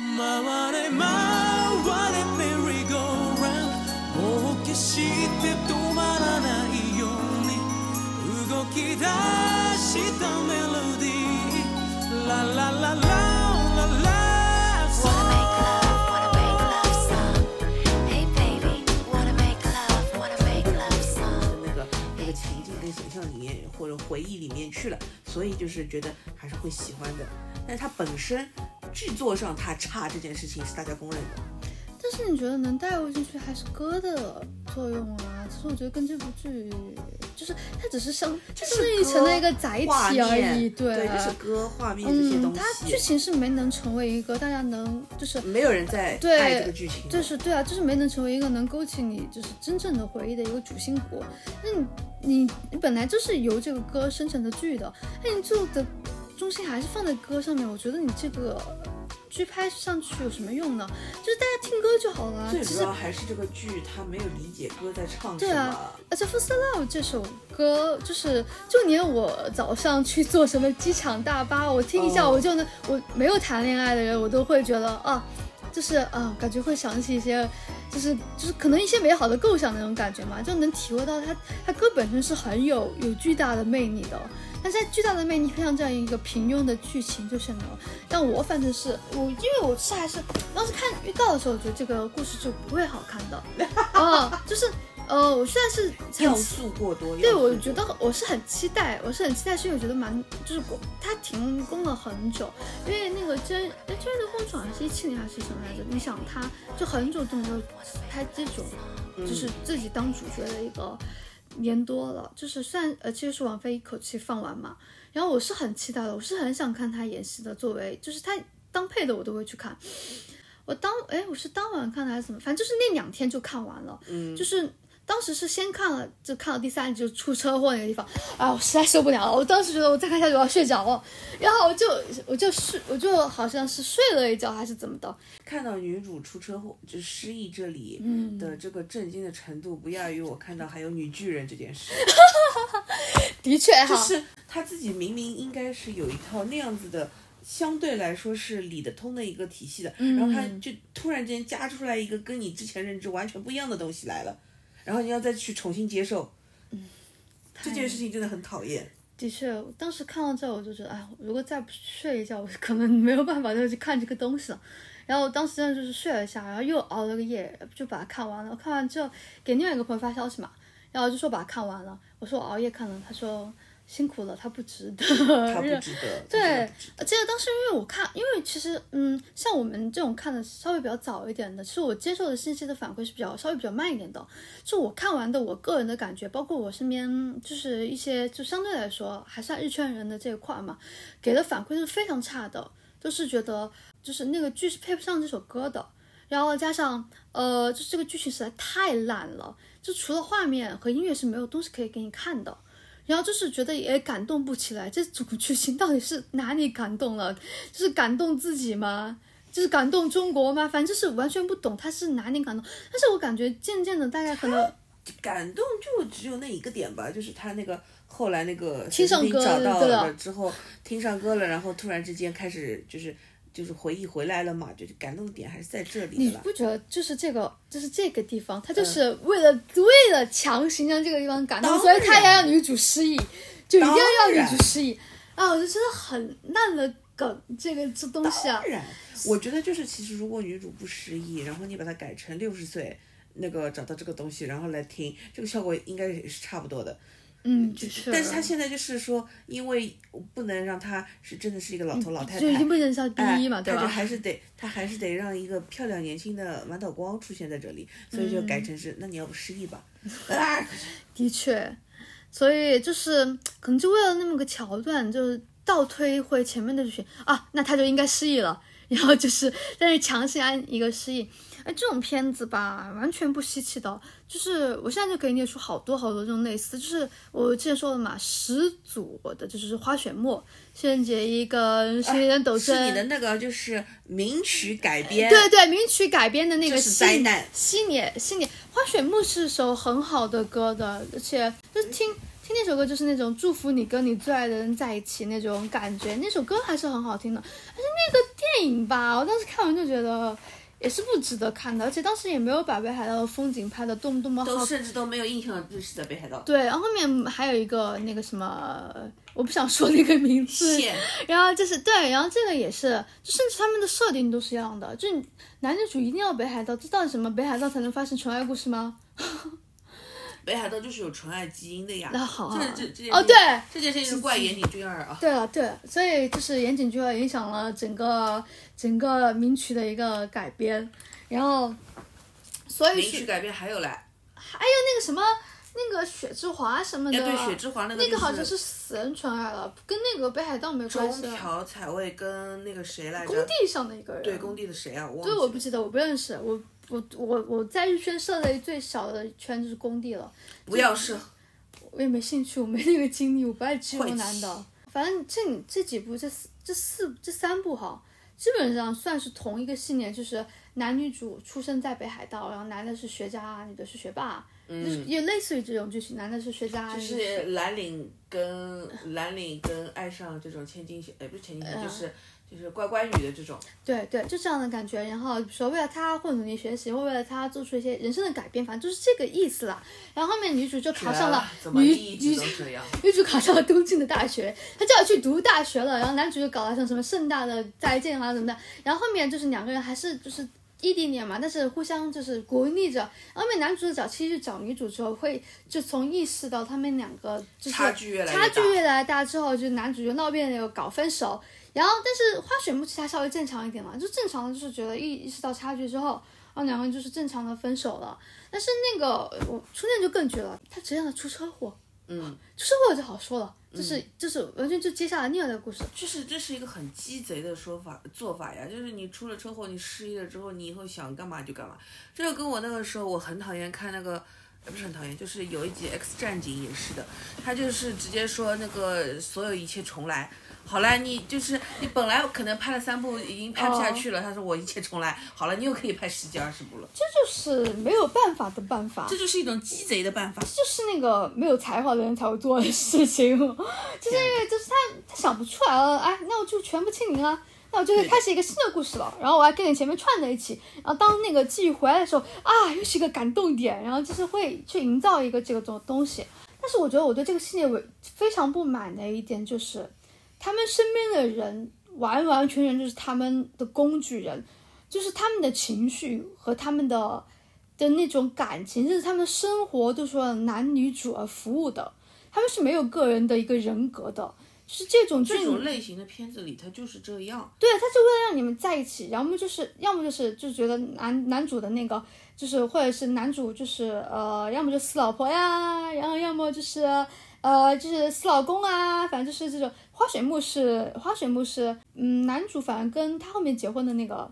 回れ回れ merry go round もう決して止まらないように動き出したメロディーララララララ Wanna make love, wanna make love song. Hey baby, wanna make love, wanna make love song. 那个那个情境跟形象里面或者回忆里面去了，所以就是觉得还是会喜欢的。但是它本身 剧作上它差这件事情是大家公认的。但是你觉得能带入进去还是歌的作用啊？其实我觉得跟这部剧就是它只是相，它是是成了一个载画体而已，面对，啊就是歌、画面这些嗯，东它剧，情是没能成为一个大家能就是没有人在对爱这个剧情。就是对啊，就是没能成为一个能勾起你就是真正的回忆的一个主心骨。那你你你本来就是由这个歌生成的剧的，那你最后的中心还是放在歌上面，我觉得你这个剧拍上去有什么用呢？就是大家听歌就好了。最主要还是这个剧他没有理解歌在唱什么。对啊，而且《First Love》这首歌，就是就连我早上去坐什么机场大巴，我听一下，哦我就能，我没有谈恋爱的人，我都会觉得啊，就是啊，感觉会想起一些，就是就是可能一些美好的构想那种感觉嘛，就能体会到它它歌本身是很有有巨大的魅力的。但是在巨大的魅力配上这样一个平庸的剧情，就显得但我反正是我，因为我是还是当时看预告的时候，我觉得这个故事就不会好看的，啊，就是呃，我虽然是要素过多。对，我觉得我是很期待，我是很期待，是因为我觉得蛮就是过它停工了很久，因为那个真哎真人的工厂好像是一七年还是什么来着？你想他就很久都没有拍这种，就是自己当主角的一个年多了，就是虽然呃其实是王菲一口气放完嘛，然后我是很期待的，我是很想看她演戏的，作为就是她当配的我都会去看。我当哎，我是当晚看的还是怎么？反正就是那两天就看完了。嗯，就是当时是先看了，就看到第三集就出车祸那个地方，啊，我实在受不了了。我当时觉得我再看下去我要睡着了，然后我就我就睡，我就好像是睡了一觉还是怎么的。看到女主出车祸就失忆这里嗯的这个震惊的程度，不亚于我看到还有女巨人这件事。的确就，是他自己明明应该是有一套那样子的，相对来说是理得通的一个体系的，然后他就突然间加出来一个跟你之前认知完全不一样的东西来了，然后你要再去重新接受，嗯这件事情真的很讨厌。的确，当时看到这我就觉得，哎，如果再不睡一觉，我可能没有办法再去看这个东西了。然后当时真的就是睡了一下，然后又熬了个夜，就把它看完了。看完之后给另外一个朋友发消息嘛，然后就说把它看完了。我说我熬夜看了，他说辛苦了，他不值得。他不值得，对他真的不值得呃这个当时因为我看，因为其实嗯，像我们这种看的稍微比较早一点的，其实我接受的信息的反馈是比较稍微比较慢一点的。就我看完的，我个人的感觉，包括我身边就是一些就相对来说还算日圈人的这一块嘛，给的反馈是非常差的，都是觉得就是那个剧是配不上这首歌的。然后加上呃，就是这个剧情实在太烂了，就除了画面和音乐是没有东西可以给你看的。然后就是觉得也感动不起来，这主剧情到底是哪里感动了？就是感动自己吗？就是感动中国吗？反正就是完全不懂他是哪里感动。但是我感觉渐渐的，大家可能感动就只有那一个点吧，就是他那个后来那个听上歌找到了之后，听上歌了，然后突然之间开始就是就是回忆回来了嘛，就是感动的点还是在这里的啦。你不觉得就是这个，就是这个地方，他就是为了、为了强行让这个地方感动，所以他然要让女主失忆，就一定要让女主失忆啊！我就觉得很烂的梗，这个这东西啊当，然，我觉得就是其实如果女主不失忆，然后你把它改成六十岁。那个找到这个东西，然后来听，这个效果应该也是差不多的。嗯，就是，但是他现在就是说，因为不能让他是真的是一个老头老太太，就已经不能叫第哎一嘛，对他就吧？还是得他还是得让一个漂亮年轻的满岛光出现在这里，所以就改成是，那你要不失忆吧？啊，的确，所以就是可能就为了那么个桥段，就是倒推回前面的剧情啊，那他就应该失忆了，然后就是但是强行安一个失忆。哎，这种片子吧，完全不稀奇的。就是我现在就可以列出好多好多这种类似，就是我之前说的嘛，始祖的就是花雪沫、轩辕一跟新人斗争，是你的那个就是名曲改编，对对，名曲改编的那个这是西灾难西年西年花雪木是首很好的歌的，而且就是听听那首歌就是那种祝福你跟你最爱的人在一起那种感觉，那首歌还是很好听的。但是那个电电影吧，我当时看完就觉得也是不值得看的，而且当时也没有把北海道的风景拍的多么多么好都甚至都没有印象就是在北海道。对，然后后面还有一个那个什么，我不想说那个名字，然后就是对，然后这个也是，就甚至他们的设定都是一样的，就男女主一定要北海道，这到底什么北海道才能发生纯爱故事吗？北海道就是有纯爱基因的呀。那好啊这这这件哦对这件事情是怪岩井俊二啊。对了对了，所以就是岩井俊二影响了整个整个名曲的一个改编，然后所以名曲改编还有嘞，还有那个什么那个雪之华什么的，哎对，雪之华那个就那个好像是死人纯爱了，跟那个北海道没关系中。条彩未跟那个谁来着？工地上的一个人，对工地的谁啊？我忘对，我不记得，我不认识。我我我我在日圈设的最小的圈就是工地了，不要设我也没兴趣，我没那个精力，我不爱欺负男的。反正这这几部这四这四这三部哈，基本上算是同一个系列，就是男女主出生在北海道，然后男的是学渣，女的是学霸，就是也类似于这种剧情，男的是学渣，嗯就是是蓝领跟蓝领跟爱上这种千金小，哎，不是千金就是就是乖乖女的这种。对对，就这样的感觉。然后说为了他会努力学习，会为了她做出一些人生的改变，反正就是这个意思啦。然后后面女主就考上了女女？女主考上了东京的大学，她就要去读大学了。然后男主就搞了像什么盛大的再见啊什么的。然后后面就是两个人还是就是异地恋嘛，但是互相就是鼓励着。后面男主找其实找女主之后，会就从意识到他们两个就是差距越来越差距越来越大之后，就男主就闹别扭搞分手。然后但是花雪木其实还稍微正常一点嘛，就正常的就是觉得意意识到差距之后。然后两个人就是正常的分手了，但是那个我初恋就更绝了，他直接让他出车祸，嗯，出车祸就好说了，就是、就是完全就接下来另外的故事。就是这是一个很鸡贼的说法做法呀，就是你出了车祸，你失忆了之后，你以后想干嘛就干嘛。这就跟我那个时候我很讨厌看那个，也不是很讨厌，就是有一集《X 战警》也是的，他就是直接说那个所有一切重来。好了，你就是你本来可能拍了三部已经拍不下去了，他说我一切重来，好了，你又可以拍十几二十部了，这就是没有办法的办法，这就是一种鸡贼的办法。这就是那个没有才华的人才会做的事情，就是就是他他想不出来了，哎，那我就全部清零了。那我就可以开始一个新的故事了，然后我还跟你前面串在一起，然后当那个记忆回来的时候啊，又是一个感动点，然后就是会去营造一个这个东东西。但是我觉得我对这个系列我非常不满的一点就是，他们身边的人完完全全就是他们的工具人，就是他们的情绪和他们的的那种感情，甚至他们的生活都是为男女主而服务的，他们是没有个人的一个人格的，是这种这种类型的片子里，它就是这样。对，他就为了让你们在一起，要么就是，要么就是，就觉得男男主的那个，就是或者是男主就是呃，要么就死老婆呀，然后要么就是呃，就是死老公啊，反正就是这种。花水木是花水木是，嗯，男主反正跟他后面结婚的那个，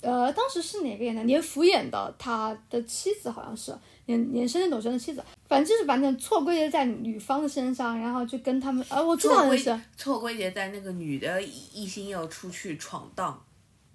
呃，当时是哪个演的？年福演的，他的妻子好像是年年生斗真的妻子，反正就是把那错归结在女方的身上，然后就跟他们，呃，我知道错归好像是。错归结在那个女的一一心要出去闯荡，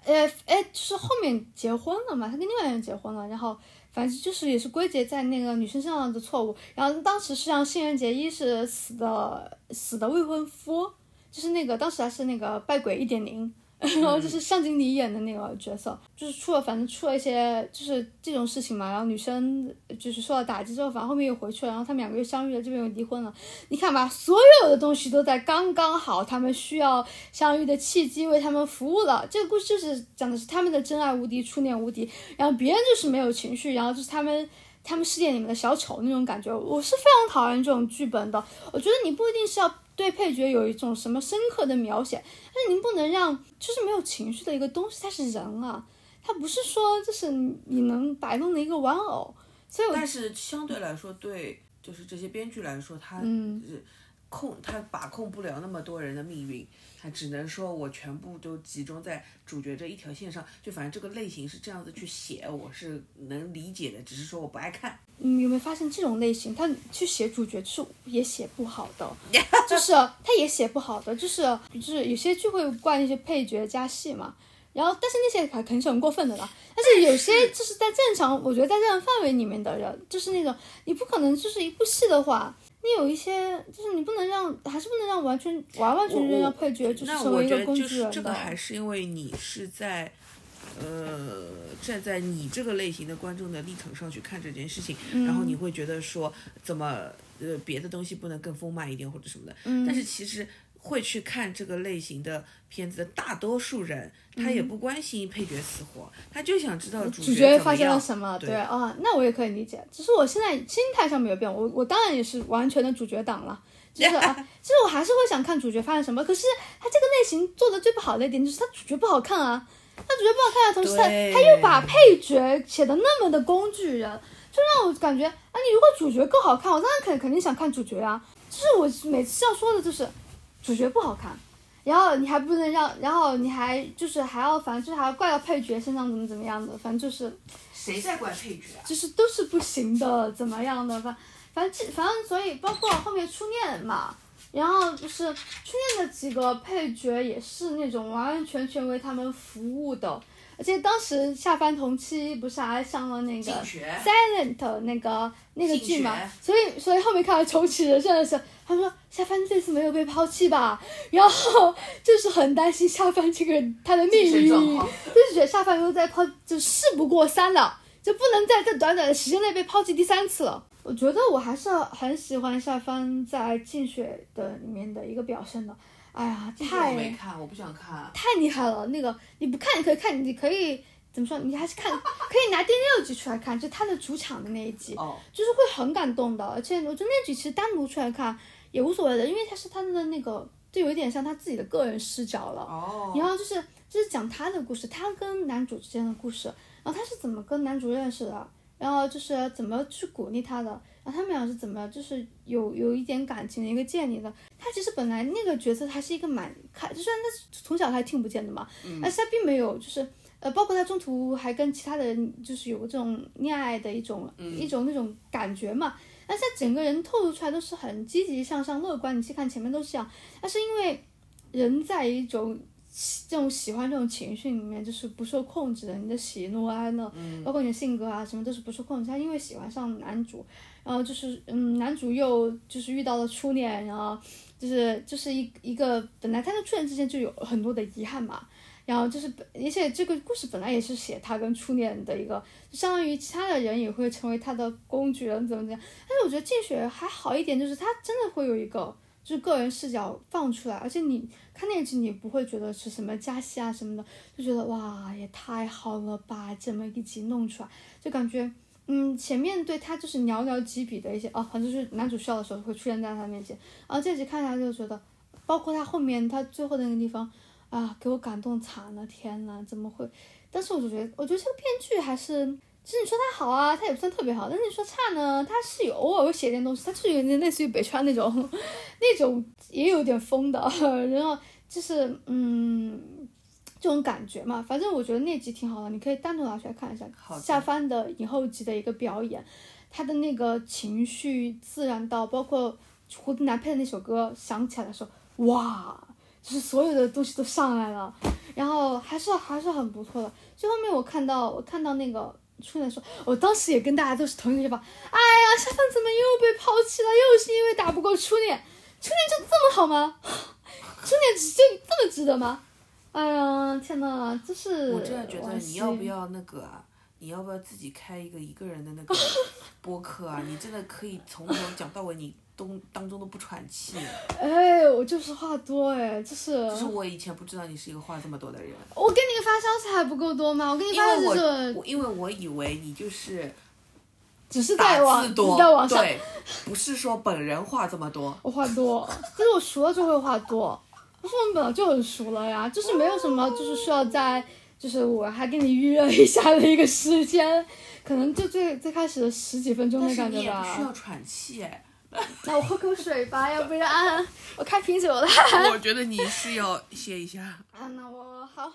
呃，哎，就是后面结婚了嘛，他跟另外一个人结婚了，然后反正就是也是归结在那个女生身上的错误。然后当时是让新垣结衣是死的死的未婚夫，就是那个当时还是那个拜鬼一点零，然后就是向经理演的那个角色，就是出了反正出了一些就是这种事情嘛，然后女生就是受到打击之后，反正后面又回去了，然后他们两个又相遇了，这边又离婚了。你看吧，所有的东西都在刚刚好，他们需要相遇的契机为他们服务了。这个故事就是讲的是他们的真爱无敌，初恋无敌，然后别人就是没有情绪，然后就是他们他们世界里面的小丑那种感觉。我是非常讨厌这种剧本的。我觉得你不一定是要对配角有一种什么深刻的描写，但是您不能让就是没有情绪的一个东西，它是人啊，它不是说就是你能摆弄的一个玩偶。所以但是相对来说，对就是这些编剧来说，他嗯是控他把控不了那么多人的命运，他只能说我全部都集中在主角这一条线上，就反正这个类型是这样子去写，我是能理解的，只是说我不爱看。你有没有发现这种类型，他去写主角就是也写不好的，就是他也写不好的，就是就是有些剧会怪那些配角加戏嘛，然后但是那些肯肯定是很过分的啦。但是有些 就是在正常，我觉得在正常范围里面的人，就是那种你不可能就是一部戏的话，你有一些就是你不能让，还是不能让完全完完全全我让配角就是成为一个那我觉得工具人就是这个。还是因为你是在。呃，站在你这个类型的观众的立场上去看这件事情，嗯然后你会觉得说，怎么呃别的东西不能更丰满一点或者什么的。嗯但是其实会去看这个类型的片子的大多数人，他也不关心配角死活，他就想知道主角发生了什么？对啊，那我也可以理解。只是我现在心态上没有变，我我当然也是完全的主角党了。就是啊，其实我还是会想看主角发生什么。可是他这个类型做的最不好的一点就是他主角不好看啊。他主角不好看的同时，他对他又把配角写的那么的工具人，就让我感觉啊，你如果主角够好看，我当然肯肯定想看主角啊。就是我每次要说的就是主角不好看，然后你还不能让，然后你还就是还要反正就是还要怪到配角身上怎么怎么样的，反正就是谁在怪配角啊？就是都是不行的，怎么样的，反反正反正所以包括后面初恋嘛，然后就是初恋的几个配角也是那种完完全全为他们服务的，而且当时下班同期不是还上了那个 Silent 那个那个剧嘛，所以所以后面看到重启人生的时候，他说夏帆这次没有被抛弃吧，然后就是很担心夏帆这个人他的命运，状况。就是觉得夏帆又在抛，就事不过三了，就不能在这短短的时间内被抛弃第三次了。我觉得我还是很喜欢夏帆在《竞雪》的里面的一个表现的，哎呀，太没看，我不想看。太厉害了！那个你不看你可以看，你可以怎么说？你还是看，可以拿第六集出来看，就他的主场的那一集，哦，就是会很感动的。而且我觉得那集其实单独出来看也无所谓的，因为他是他的那个，就有一点像他自己的个人视角了。哦，然后就是就是讲他的故事，他跟男主之间的故事，然后他是怎么跟男主认识的，然后就是怎么去鼓励他的，然后他们俩是怎么就是有有一点感情的一个建立的。他其实本来那个角色他是一个蛮开，就虽然他从小他听不见的嘛，但是他并没有就是。呃，包括他中途还跟其他的人就是有这种恋爱的一种、一种那种感觉嘛，但是他整个人透露出来都是很积极向上、乐观。你去看前面都是这样，但是因为人在一种喜这种喜欢这种情绪里面，就是不受控制的，你的喜怒哀乐，包括你的性格啊什么都是不受控制。他因为喜欢上男主，然后就是嗯，男主又就是遇到了初恋，然后就是就是一一个本来他跟初恋之间就有很多的遗憾嘛。然后就是本，而且这个故事本来也是写他跟初恋的一个，就相当于其他的人也会成为他的工具人，怎么怎么样。但是我觉得《竞雪》还好一点，就是他真的会有一个就个人视角放出来，而且你看那集你不会觉得是什么加戏啊什么的，就觉得哇也太好了吧，这么一集弄出来，就感觉嗯前面对他就是寥寥几笔的一些哦，反正就是男主需要的时候会出现在他面前，然后这集看下来就觉得，包括他后面他最后的那个地方。啊，给我感动惨了！天呐，怎么会？但是我就觉得，我觉得这个编剧还是，其实你说他好啊，他也不算特别好。但是你说差呢，他是有偶尔会写点东西，他就是有点类似于北川那种，那种也有点疯的，然后就是嗯，这种感觉嘛。反正我觉得那集挺好的，你可以单独拿出来看一下。下番的影后级的一个表演，他的那个情绪自然到，包括胡子男配的那首歌响起来的时候，哇！就是所有的东西都上来了，然后还是还是很不错的。最后面我看到我看到那个初恋说，我当时也跟大家都是同一个想法。哎呀，夏帆怎么又被抛弃了？又是因为打不过初恋，初恋就这么好吗？初恋值就这么值得吗？哎呀，天呐，就是我真的觉得你要不要那个啊？你要不要自己开一个一个人的那个 播客啊？你真的可以从头讲到尾，你都当中都不喘气。哎，我就是话多哎，就是就是我以前不知道你是一个话这么多的人，我给你发消息还不够多吗？我给你发的是我因为我以为你就是只是打在网多是在网，上对，不是说本人话这么多。我话多，其实我熟了就会话多。我说我们本来就很熟了呀，就是没有什么，就是需要在，就是我还跟你预热一下的一个时间，可能就最最开始的十几分钟的感觉吧你也不。需要喘气哎，那我喝口水吧，要不然我开瓶酒了。我觉得你是要歇一下。啊，那我好。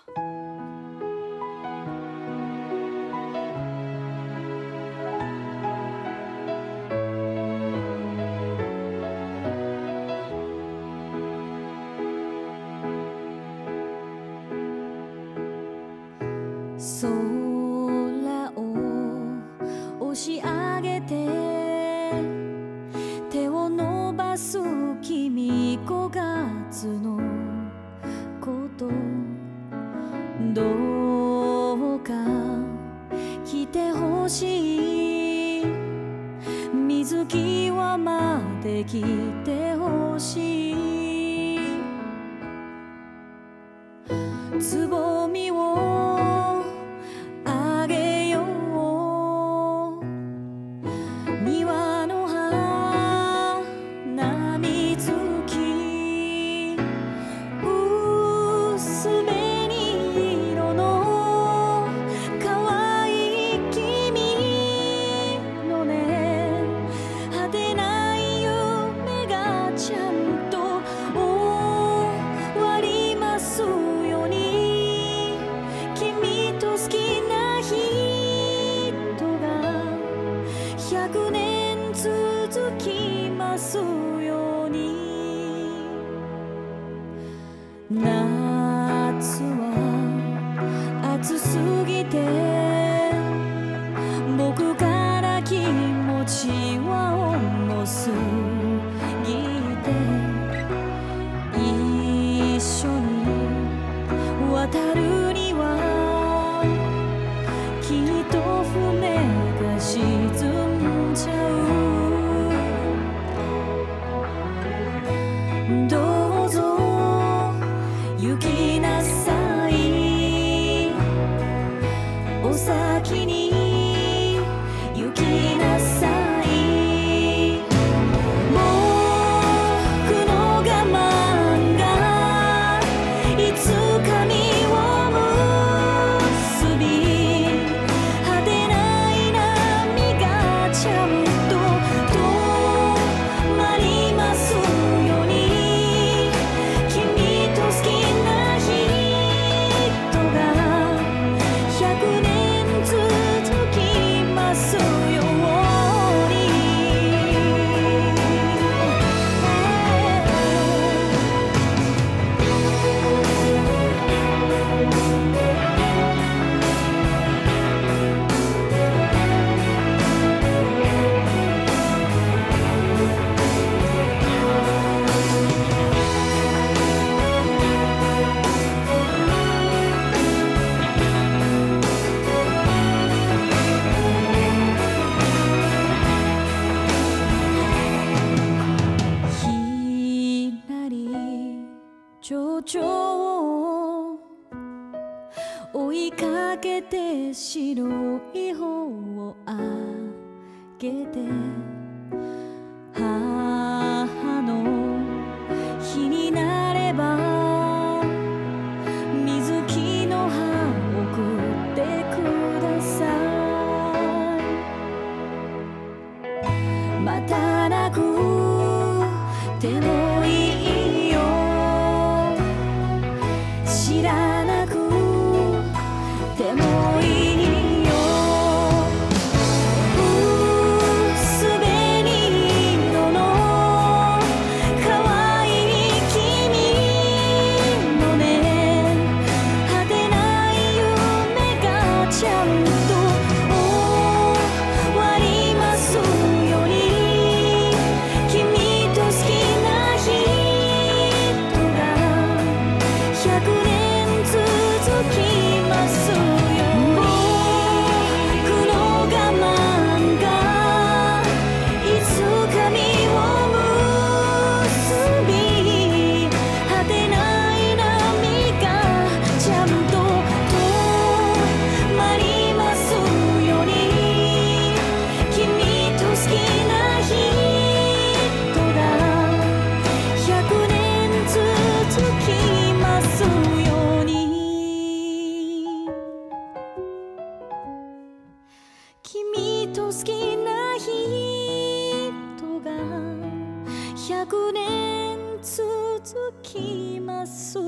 かす君5月のことどうか来てほしい。水際まで来てほしい。壺と好きな人が100年続きます